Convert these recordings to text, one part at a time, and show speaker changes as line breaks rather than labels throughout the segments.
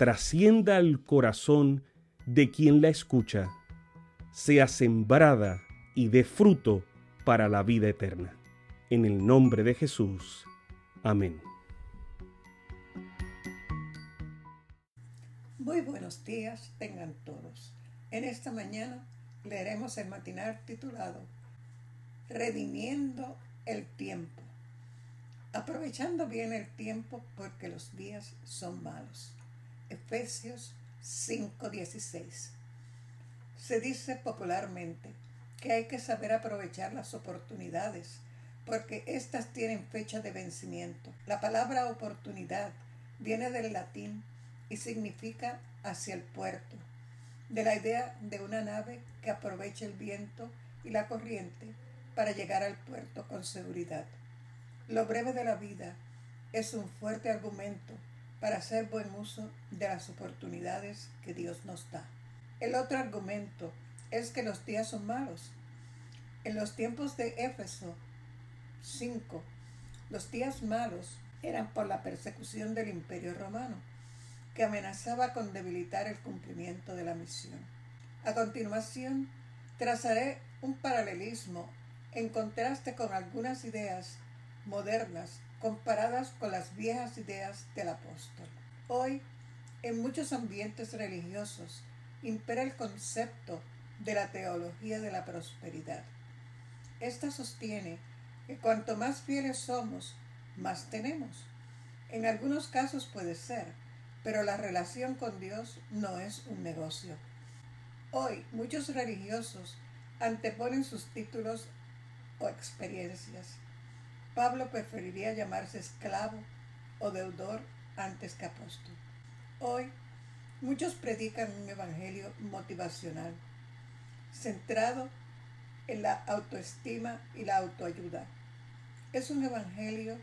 trascienda al corazón de quien la escucha, sea sembrada y dé fruto para la vida eterna. En el nombre de Jesús. Amén.
Muy buenos días tengan todos. En esta mañana leeremos el matinal titulado Redimiendo el tiempo. Aprovechando bien el tiempo porque los días son malos. Efesios 5:16. Se dice popularmente que hay que saber aprovechar las oportunidades porque éstas tienen fecha de vencimiento. La palabra oportunidad viene del latín y significa hacia el puerto, de la idea de una nave que aprovecha el viento y la corriente para llegar al puerto con seguridad. Lo breve de la vida es un fuerte argumento para hacer buen uso de las oportunidades que Dios nos da. El otro argumento es que los días son malos. En los tiempos de Éfeso 5, los días malos eran por la persecución del imperio romano, que amenazaba con debilitar el cumplimiento de la misión. A continuación, trazaré un paralelismo en contraste con algunas ideas modernas comparadas con las viejas ideas del apóstol. Hoy, en muchos ambientes religiosos, impera el concepto de la teología de la prosperidad. Esta sostiene que cuanto más fieles somos, más tenemos. En algunos casos puede ser, pero la relación con Dios no es un negocio. Hoy muchos religiosos anteponen sus títulos o experiencias. Pablo preferiría llamarse esclavo o deudor antes que apóstol. Hoy muchos predican un evangelio motivacional, centrado en la autoestima y la autoayuda. Es un evangelio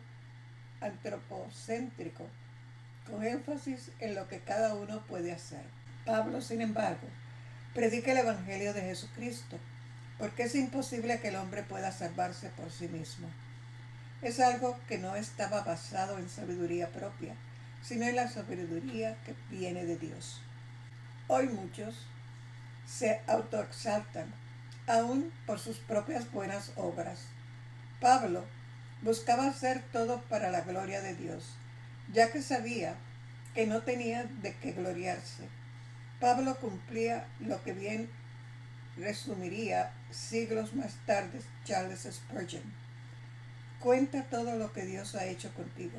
antropocéntrico, con énfasis en lo que cada uno puede hacer. Pablo, sin embargo, predica el evangelio de Jesucristo, porque es imposible que el hombre pueda salvarse por sí mismo. Es algo que no estaba basado en sabiduría propia, sino en la sabiduría que viene de Dios. Hoy muchos se autoexaltan, aún por sus propias buenas obras. Pablo buscaba hacer todo para la gloria de Dios, ya que sabía que no tenía de qué gloriarse. Pablo cumplía lo que bien resumiría siglos más tarde Charles Spurgeon. Cuenta todo lo que Dios ha hecho contigo,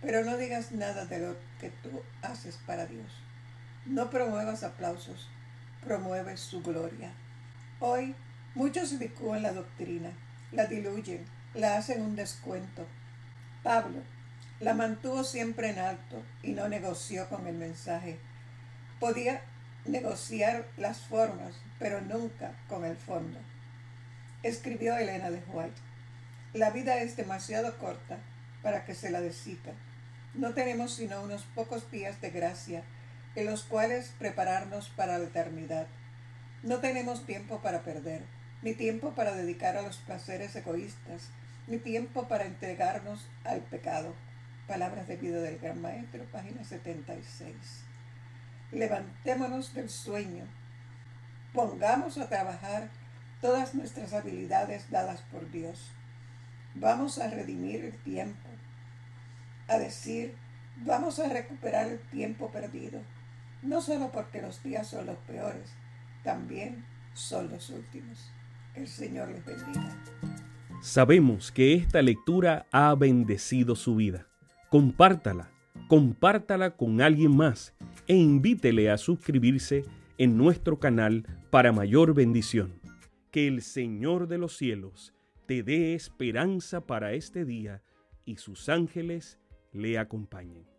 pero no digas nada de lo que tú haces para Dios. No promuevas aplausos, promueve su gloria. Hoy muchos licúan la doctrina, la diluyen, la hacen un descuento. Pablo la mantuvo siempre en alto y no negoció con el mensaje. Podía negociar las formas, pero nunca con el fondo. Escribió Elena de White. La vida es demasiado corta para que se la descita. No tenemos sino unos pocos días de gracia en los cuales prepararnos para la eternidad. No tenemos tiempo para perder, ni tiempo para dedicar a los placeres egoístas, ni tiempo para entregarnos al pecado. Palabras de vida del Gran Maestro, página 76. Levantémonos del sueño. Pongamos a trabajar todas nuestras habilidades dadas por Dios. Vamos a redimir el tiempo. A decir, vamos a recuperar el tiempo perdido. No solo porque los días son los peores, también son los últimos. El Señor les bendiga.
Sabemos que esta lectura ha bendecido su vida. Compártala, compártala con alguien más e invítele a suscribirse en nuestro canal para mayor bendición. Que el Señor de los cielos te dé esperanza para este día y sus ángeles le acompañen.